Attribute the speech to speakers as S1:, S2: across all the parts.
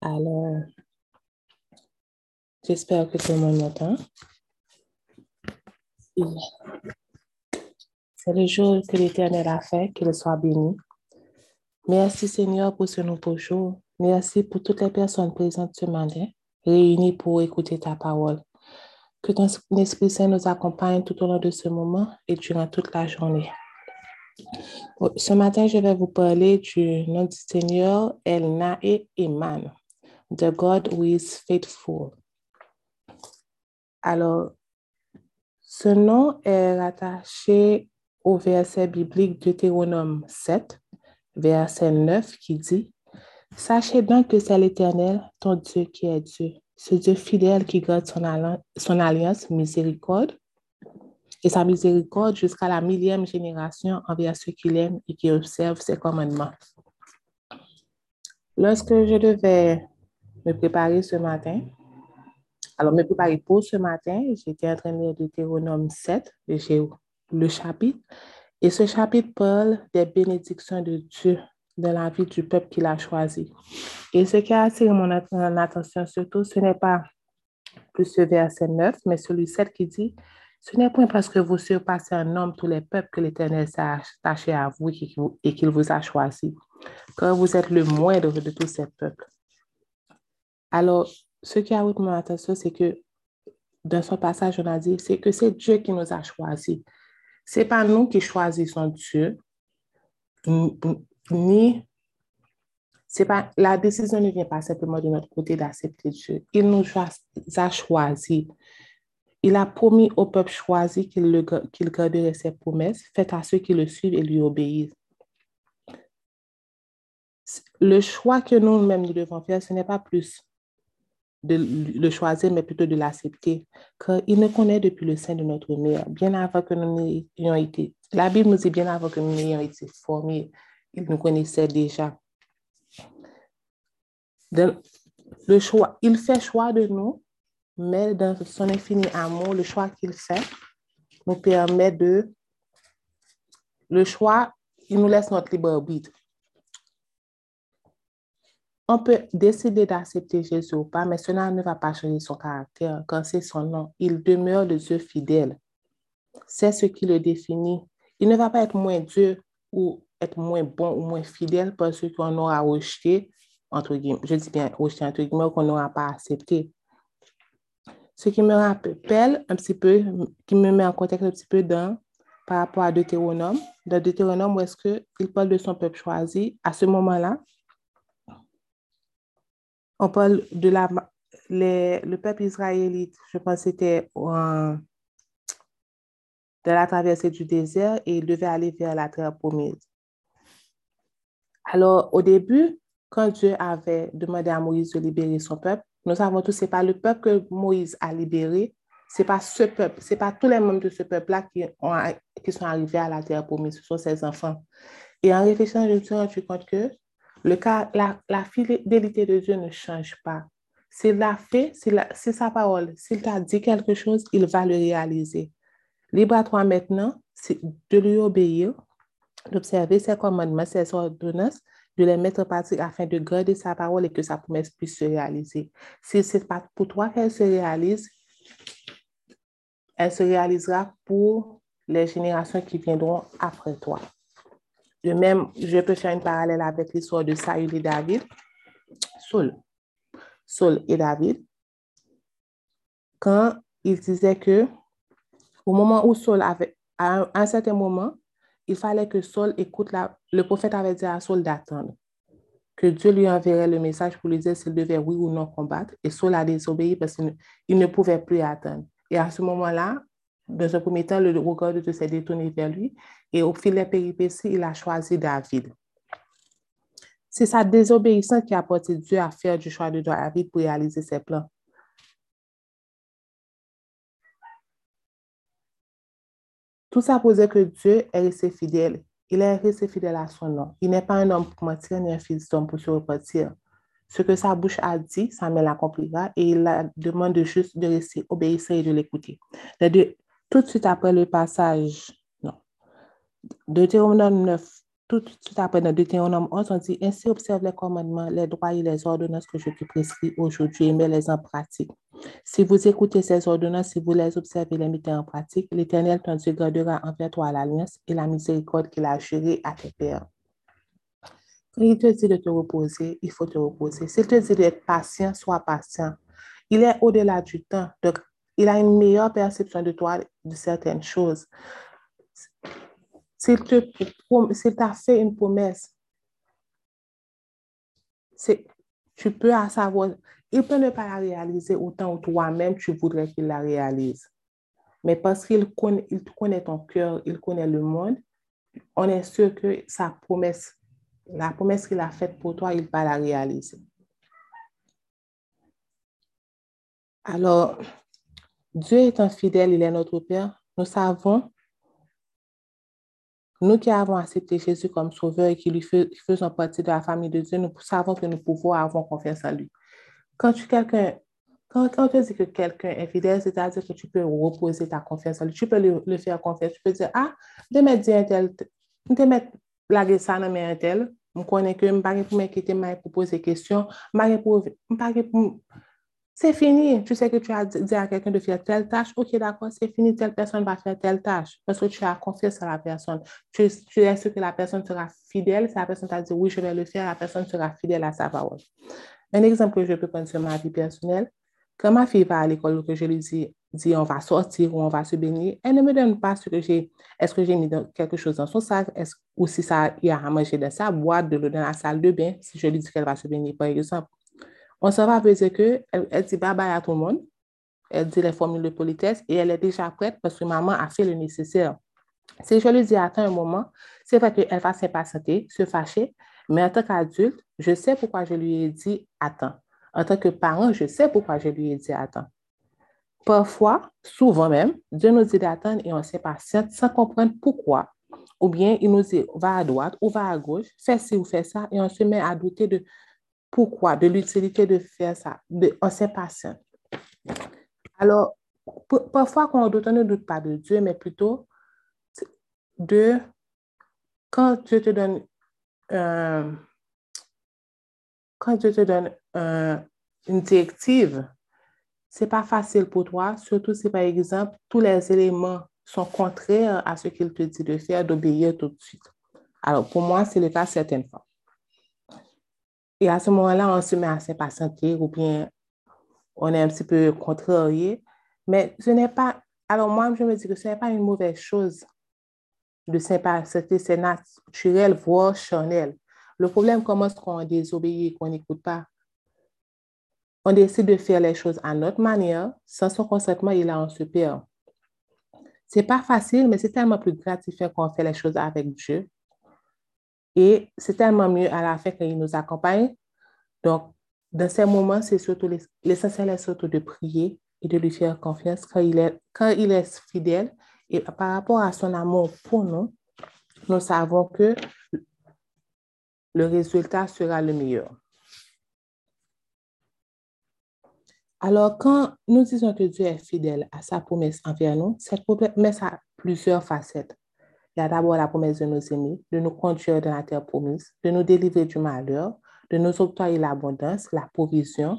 S1: Alors, j'espère que tout le monde m'entend. C'est le jour que l'Éternel a fait, qu'il soit béni. Merci Seigneur pour ce nouveau jour. Merci pour toutes les personnes présentes ce matin, réunies pour écouter ta parole. Que ton Esprit Saint nous accompagne tout au long de ce moment et durant toute la journée. Ce matin, je vais vous parler du nom du Seigneur El Nae Eman the God who is faithful. Alors, ce nom est rattaché au verset biblique Deutéronome 7, verset 9, qui dit, Sachez donc que c'est l'Éternel, ton Dieu, qui est Dieu, ce Dieu fidèle qui garde son, son alliance miséricorde et sa miséricorde jusqu'à la millième génération envers ceux qui l'aiment et qui observent ses commandements. Lorsque je devais me préparer ce matin. Alors, me préparer pour ce matin, j'étais en train de lire Deutéronome 7, le chapitre. Et ce chapitre parle des bénédictions de Dieu dans la vie du peuple qu'il a choisi. Et ce qui a attiré mon attention surtout, ce n'est pas plus ce verset 9, mais celui 7 qui dit, ce n'est point parce que vous surpassez un homme tous les peuples que l'Éternel s'est attaché à vous et qu'il vous a choisi, car vous êtes le moindre de tous ces peuples. Alors, ce qui a retenu mon attention, c'est que dans ce passage, on a dit, c'est que c'est Dieu qui nous a choisis. Ce n'est pas nous qui choisissons Dieu, ni pas la décision ne vient pas simplement de notre côté d'accepter Dieu. Il nous a choisis. Il a promis au peuple choisi qu'il qu garderait ses promesses faites à ceux qui le suivent et lui obéissent. Le choix que nous-mêmes nous devons faire, ce n'est pas plus de le choisir, mais plutôt de l'accepter, car il nous connaît depuis le sein de notre mère, bien avant que nous n'ayons été. La Bible nous dit bien avant que nous n'ayons été formés, il nous connaissait déjà. le choix, il fait choix de nous, mais dans son infini amour, le choix qu'il fait nous permet de. Le choix, il nous laisse notre libre arbitre on peut décider d'accepter Jésus ou pas, mais cela ne va pas changer son caractère, car c'est son nom. Il demeure le Dieu fidèle. C'est ce qui le définit. Il ne va pas être moins Dieu ou être moins bon ou moins fidèle parce qu'on aura rejeté, entre guillemets, je dis bien rejeté entre guillemets, qu'on n'aura pas accepté. Ce qui me rappelle un petit peu, qui me met en contexte un petit peu dans, par rapport à Deutéronome. Dans Deutéronome, où est-ce qu'il parle de son peuple choisi, à ce moment-là, on parle de la, le peuple israélite, je pense que c'était de la traversée du désert et il devait aller vers la terre promise. Alors, au début, quand Dieu avait demandé à Moïse de libérer son peuple, nous savons tous, ce n'est pas le peuple que Moïse a libéré, ce n'est pas ce peuple, ce n'est pas tous les membres de ce peuple-là qui, qui sont arrivés à la terre promise, ce sont ses enfants. Et en réfléchissant, je me suis rendu compte que le cas, la, fidélité de Dieu ne change pas. S'il l'a fait, c'est sa parole. S'il t'a dit quelque chose, il va le réaliser. Libre à toi maintenant de lui obéir, d'observer ses commandements, ses ordonnances, de les mettre en pratique afin de garder sa parole et que sa promesse puisse se réaliser. Si ce n'est pas pour toi qu'elle se réalise, elle se réalisera pour les générations qui viendront après toi. De même, je peux faire une parallèle avec l'histoire de Saül et David. Saul. Saul et David. Quand il disait que au moment où Saul avait, à un, certain moment, il fallait que Saul écoute la, le prophète avait dit à Saul d'attendre, que Dieu lui enverrait le message pour lui dire s'il devait oui ou non combattre. Et Saul a désobéi parce qu'il ne pouvait plus attendre. Et à ce moment-là, dans un premier temps, le regard de Dieu s'est détourné vers lui et au fil des péripéties, il a choisi David. C'est sa désobéissance qui a porté Dieu à faire du choix de David pour réaliser ses plans. Tout ça pour que Dieu est resté fidèle. Il est resté fidèle à son nom. Il n'est pas un homme pour mentir, ni un fils d'homme pour se repartir. Ce que sa bouche a dit, sa main l'accomplira et il demande juste de rester obéissant et de l'écouter. Tout de suite après le passage. Deutéronome 9, tout, tout après dans Deutéronome 11, on dit Ainsi observe les commandements, les droits et les ordonnances que je te prescris aujourd'hui et mets-les en pratique. Si vous écoutez ces ordonnances, si vous les observez et les mettez en pratique, l'Éternel, ton Dieu, gardera envers toi l'alliance et la miséricorde qu'il a jurée à tes pères. Il te dit de te reposer, il faut te reposer. S'il te dit d'être patient, sois patient. Il est au-delà du temps. Donc, il a une meilleure perception de toi, de certaines choses. S'il t'a fait une promesse, tu peux savoir, il peut ne pas la réaliser autant que toi-même tu voudrais qu'il la réalise. Mais parce qu'il connaît, ton cœur, il connaît le monde, on est sûr que sa promesse, la promesse qu'il a faite pour toi, il va la réaliser. Alors, Dieu est un fidèle, il est notre Père. Nous savons nous qui avons accepté Jésus comme sauveur et qui lui faisons partie de la famille de Dieu, nous savons que nous pouvons avoir confiance en lui. Quand tu quelqu'un quand, quand tu dis que quelqu'un est fidèle, c'est-à-dire que tu peux reposer ta confiance en lui. Tu peux le, faire confiance. Tu peux dire, ah, je vais dire un tel, je vais la ça dans un tel. Je connais que je ne vais pas m'inquiéter pour poser des questions. Je ne vais pas c'est fini. Tu sais que tu as dit à quelqu'un de faire telle tâche. OK, d'accord, c'est fini. Telle personne va faire telle tâche parce que tu as confiance à la personne. Tu, es sûr que la personne sera fidèle. Si la personne t'a dit oui, je vais le faire, la personne sera fidèle à sa parole. Un exemple que je peux prendre sur ma vie personnelle. Quand ma fille va à l'école, que je lui dis, on va sortir ou on va se baigner, elle ne me donne pas ce que j'ai. Est-ce que j'ai mis quelque chose dans son sac? Ou si ça y a à manger dans sa boîte, de l'eau dans la salle de bain, si je lui dis qu'elle va se baigner, par exemple. On se va dire qu'elle elle dit bye bye à tout le monde. Elle dit les formules de politesse et elle est déjà prête parce que maman a fait le nécessaire. Si je lui dis attends un moment, c'est vrai qu'elle va s'impatienter, se fâcher, mais en tant qu'adulte, je sais pourquoi je lui ai dit attends. En tant que parent, je sais pourquoi je lui ai dit attends. Parfois, souvent même, Dieu nous dit d'attendre et on s'impatiente sans comprendre pourquoi. Ou bien il nous dit va à droite ou va à gauche, fais ci ou fais ça, et on se met à douter de pourquoi, de l'utilité de faire ça. De, on sait pas ça. Alors, parfois, quand on doute, on ne doute pas de Dieu, mais plutôt de quand Dieu te donne, euh, quand te euh, une directive, c'est pas facile pour toi, surtout si par exemple tous les éléments sont contraires à ce qu'il te dit de faire, d'obéir tout de suite. Alors, pour moi, c'est le cas certaines fois. Et à ce moment-là, on se met à s'impatienter ou bien on est un petit peu contrarié. Mais ce n'est pas... Alors moi, je me dis que ce n'est pas une mauvaise chose de s'impatienter. C'est naturel, voire charnel. Le problème commence quand on désobéit qu'on n'écoute pas? On décide de faire les choses à notre manière. Sans son consentement, et là, on se perd. C'est pas facile, mais c'est tellement plus gratifiant quand on fait les choses avec Dieu et c'est tellement mieux à la fin qu'il nous accompagne. Donc, dans ces moments, c'est surtout l'essentiel est surtout de prier et de lui faire confiance quand il est, quand il est fidèle. Et par rapport à son amour pour nous, nous savons que le résultat sera le meilleur. Alors, quand nous disons que Dieu est fidèle à sa promesse envers nous, cette promesse a plusieurs facettes. Il a d'abord la promesse de nous aimer, de nous conduire dans la terre promise, de nous délivrer du malheur, de nous octroyer l'abondance, la provision.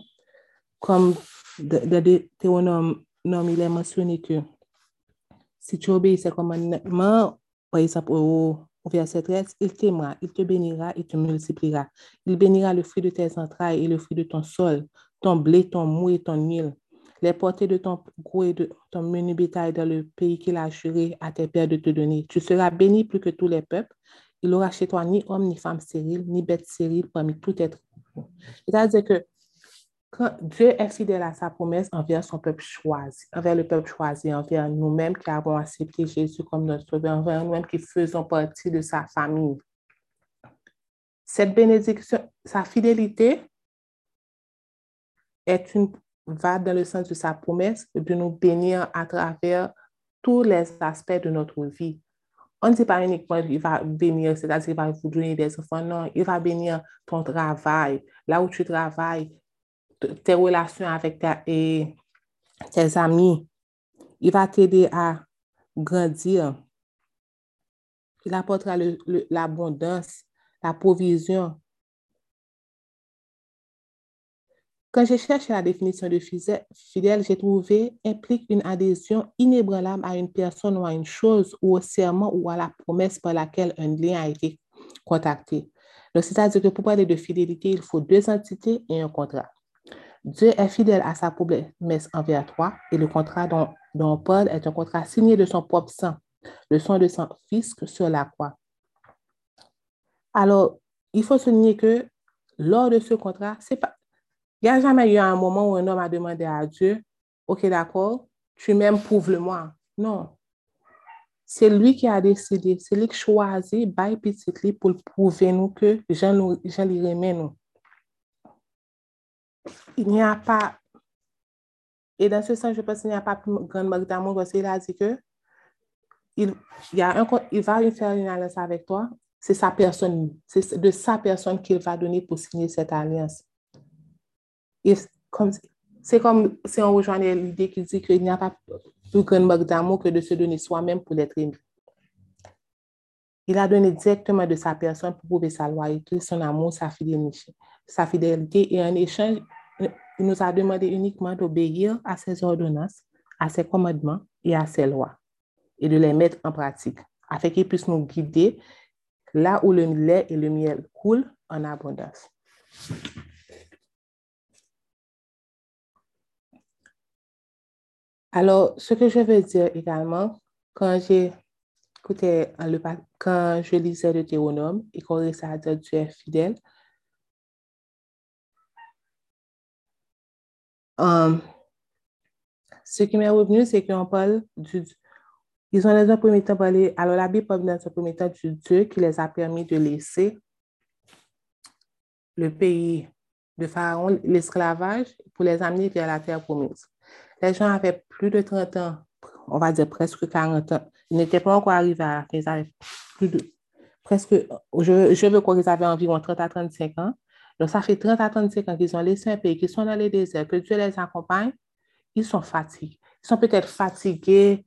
S1: Comme dans Théonome, il est mentionné que si tu obéis ces commandements, par exemple au, verset 13, il t'aimera, il te bénira et te multipliera. Il bénira le fruit de tes entrailles et le fruit de ton sol, ton blé, ton mou et ton huile les portées de ton gros et de ton menu bétail dans le pays qu'il a juré à tes pères de te donner. Tu seras béni plus que tous les peuples. Il n'aura chez toi ni homme, ni femme stérile, ni bête stérile parmi tout être. C'est-à-dire que quand Dieu est fidèle à sa promesse envers son peuple choisi, envers le peuple choisi, envers nous-mêmes qui avons accepté Jésus comme notre sauveur, envers nous-mêmes qui faisons partie de sa famille. Cette bénédiction, sa fidélité est une va dans le sens de sa promesse de nous bénir à travers tous les aspects de notre vie. On ne dit pas uniquement qu'il va bénir, c'est-à-dire qu'il va vous donner des enfants, non, il va bénir ton travail, là où tu travailles, tes relations avec tes, amis. Il va t'aider à grandir. Il apportera l'abondance, la provision. Quand j'ai cherché la définition de fidèle, j'ai trouvé implique une adhésion inébranlable à une personne ou à une chose ou au serment ou à la promesse par laquelle un lien a été contacté. Donc, c'est-à-dire que pour parler de fidélité, il faut deux entités et un contrat. Dieu est fidèle à sa promesse envers toi et le contrat dont, dont Paul est un contrat signé de son propre sang, le sang de son fils sur la croix. Alors, il faut souligner que lors de ce contrat, c'est pas, il n'y a jamais eu un moment où un homme a demandé à Dieu, OK, d'accord, tu m'aimes, prouve-le-moi. Non. C'est lui qui a décidé, c'est lui qui a choisi, by petit pour prouver nous que Jean, Jean nous il n'y a pas, et dans ce sens, je pense qu'il n'y a pas plus grande marque d'amour parce qu'il a dit que il, y a un, il va faire une alliance avec toi, c'est sa personne, c'est de sa personne qu'il va donner pour signer cette alliance. C'est comme si on rejoignait l'idée qui dit qu'il n'y a pas plus grande marque d'amour que de se donner soi-même pour l'être aimé. Il a donné directement de sa personne pour prouver sa loyauté, son amour, sa fidélité, sa fidélité et en échange, il nous a demandé uniquement d'obéir à ses ordonnances, à ses commandements et à ses lois et de les mettre en pratique afin qu'il puisse nous guider là où le lait et le miel coulent en abondance. Alors, ce que je veux dire également, quand j'ai écouté quand je lisais le théronome et qu'on ça à Dieu est fidèle, Um, ce qui m'est revenu, c'est qu'on parle du... Ils ont dans un premier temps parlé... Alors, la Bible parle dans un premier temps du Dieu qui les a permis de laisser le pays de Pharaon, l'esclavage, pour les amener vers la terre promise. Les gens avaient plus de 30 ans, on va dire presque 40 ans. Ils n'étaient pas encore arrivés à la fin. plus de... Presque... Je, veux croire qu'ils avaient environ 30 à 35 ans. Donc, ça fait 30 à 35 ans qu'ils ont laissé un pays, qu'ils sont dans les déserts, que Dieu les accompagne, ils sont fatigués. Ils sont peut-être fatigués.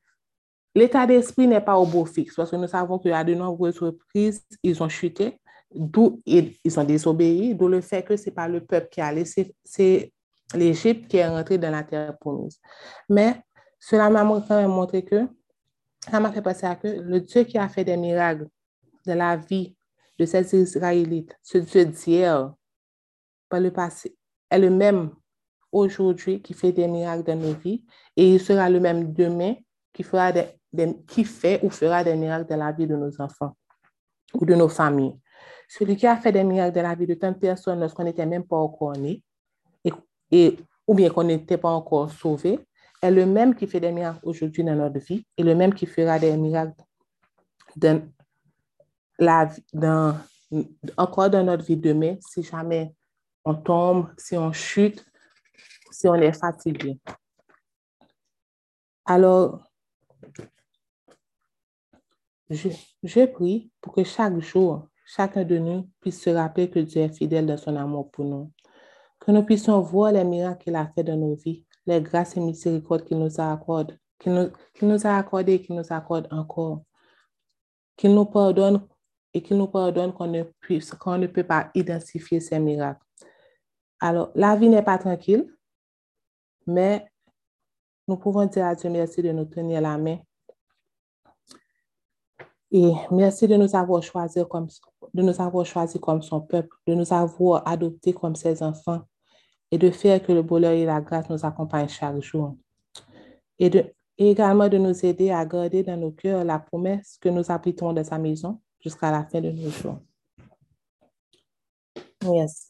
S1: L'état d'esprit n'est pas au beau fixe parce que nous savons qu'à de nombreuses reprises, ils ont chuté, d'où ils, ont désobéi, d'où le fait que ce n'est pas le peuple qui a laissé, l'Égypte qui est rentré dans la terre promise. Mais cela m'a montré que, ça m'a fait penser à que le Dieu qui a fait des miracles dans la vie de ces Israélites, ce Dieu d'hier, le passé est le même aujourd'hui qui fait des miracles dans nos vies et il sera le même demain qui, fera des, qui fait ou fera des miracles dans la vie de nos enfants ou de nos familles. Celui qui a fait des miracles dans la vie de tant de personnes lorsqu'on n'était même pas encore né et, ou bien qu'on n'était pas encore sauvé, est le même qui fait des miracles aujourd'hui dans notre vie et le même qui fera des miracles dans encore dans notre vie demain si jamais on tombe, si on chute, si on est fatigué. Alors, je, prie pour que chaque jour, chacun de nous puisse se rappeler que Dieu est fidèle dans son amour pour nous. Que nous puissions voir les miracles qu'il a fait dans nos vies, les grâces et miséricordes qu'il nous a accordées, qu'il nous, a accordé et qu'il nous accorde encore. Qu'il nous pardonne et qu'il nous pardonne qu'on ne, puisse, qu'on ne peut pas identifier ces miracles. Alors, la vie n'est pas tranquille, mais nous pouvons dire à Dieu merci de nous tenir la main. Et merci de nous avoir choisi comme, de nous avoir choisi comme son peuple, de nous avoir adoptés comme ses enfants et de faire que le bonheur et la grâce nous accompagnent chaque jour. Et, de, également de nous aider à garder dans nos cœurs la promesse que nous habitons dans sa maison jusqu'à la fin de nos jours. Yes.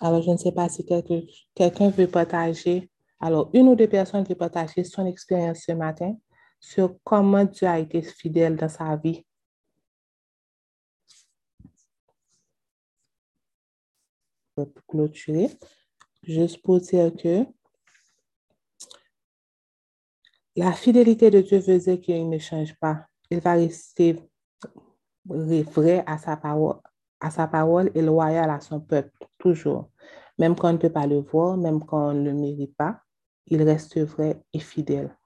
S1: Alors, je ne sais pas si quelqu'un veut partager. Alors, une ou deux personnes veulent partager son expérience ce matin sur comment Dieu a été fidèle dans sa vie. Pour clôturer, juste pour dire que la fidélité de Dieu veut dire qu'il ne change pas. Il va rester vrai à sa parole, à sa parole et loyal à son peuple, toujours. Même quand on ne peut pas le voir, même quand on ne le mérite pas, il reste vrai et fidèle.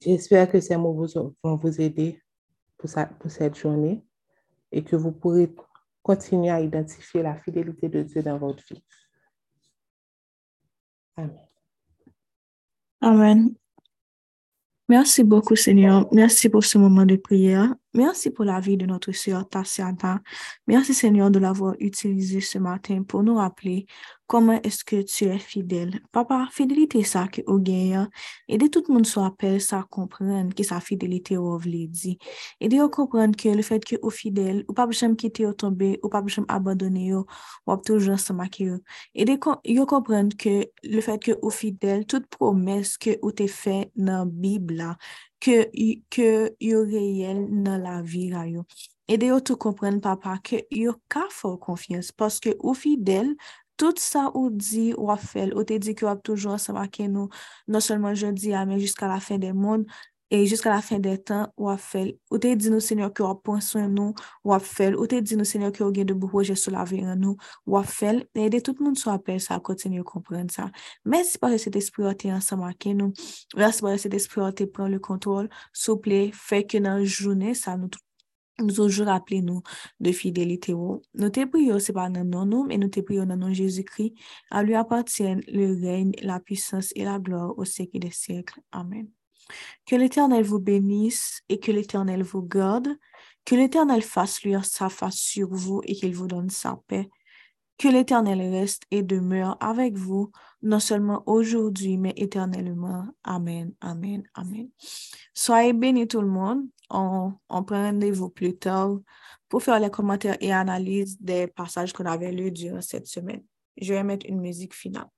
S1: J'espère que ces mots vont vous aider pour, pour cette journée et que vous pourrez continuer à identifier la fidélité de Dieu dans votre vie. Amen.
S2: Amen. Merci beaucoup, Seigneur. Merci pour ce moment de prière. Merci pour la vie de notre sœur Tassiana. Merci Seigneur de l'avoir utilisée ce matin pour nous rappeler comment est-ce que tu es fidèle. Papa, fidélité ça que au gain. de tout le monde soit appel ça comprendre que sa fidélité au dit. Aidez au comprendre que le fait que au fidèle, ou pas besoin quitter ou tomber, ou pas besoin abandonner ou toujours ensemble avec eux. de comprendre que le fait que au fidèle toute promesse que ou t'es fait dans la Bible ke, ke yo reyel nan la vira yo. Ede yo tou kompren papa ke yo ka fò konfians paske ou fidel tout sa ou di wafel, ou te di ki wap toujou ansama ke nou, non solman jodi a, men jiska la fin de moun, e jiska la fin de tan wap fel. Ou te di nou senyor ki wap ponswen nou, wap fel. Ou te di nou senyor ki wap gen de bou woje sou la vey an nou, wap fel. E de tout moun sou apel sa kontinye kompren sa. Mersi pa reset espri wote ansan maken nou. Mersi pa reset espri wote pren le kontrol. Souple, fek yo nan jounen sa nou tout. Nou toujou rappele nou de fidelite ou. Nou te priyo se pa nan nan nou, men nou te priyo nan nan Jésus-Kri. A lui apatyen le reigne, la puissance et la gloire au siècle des siècles. Amen. Que l'Éternel vous bénisse et que l'Éternel vous garde, que l'Éternel fasse luire sa face sur vous et qu'il vous donne sa paix. Que l'Éternel reste et demeure avec vous, non seulement aujourd'hui, mais éternellement. Amen, amen, amen. Soyez bénis tout le monde. On, on prend rendez-vous plus tard pour faire les commentaires et analyses des passages qu'on avait lus durant cette semaine. Je vais mettre une musique finale.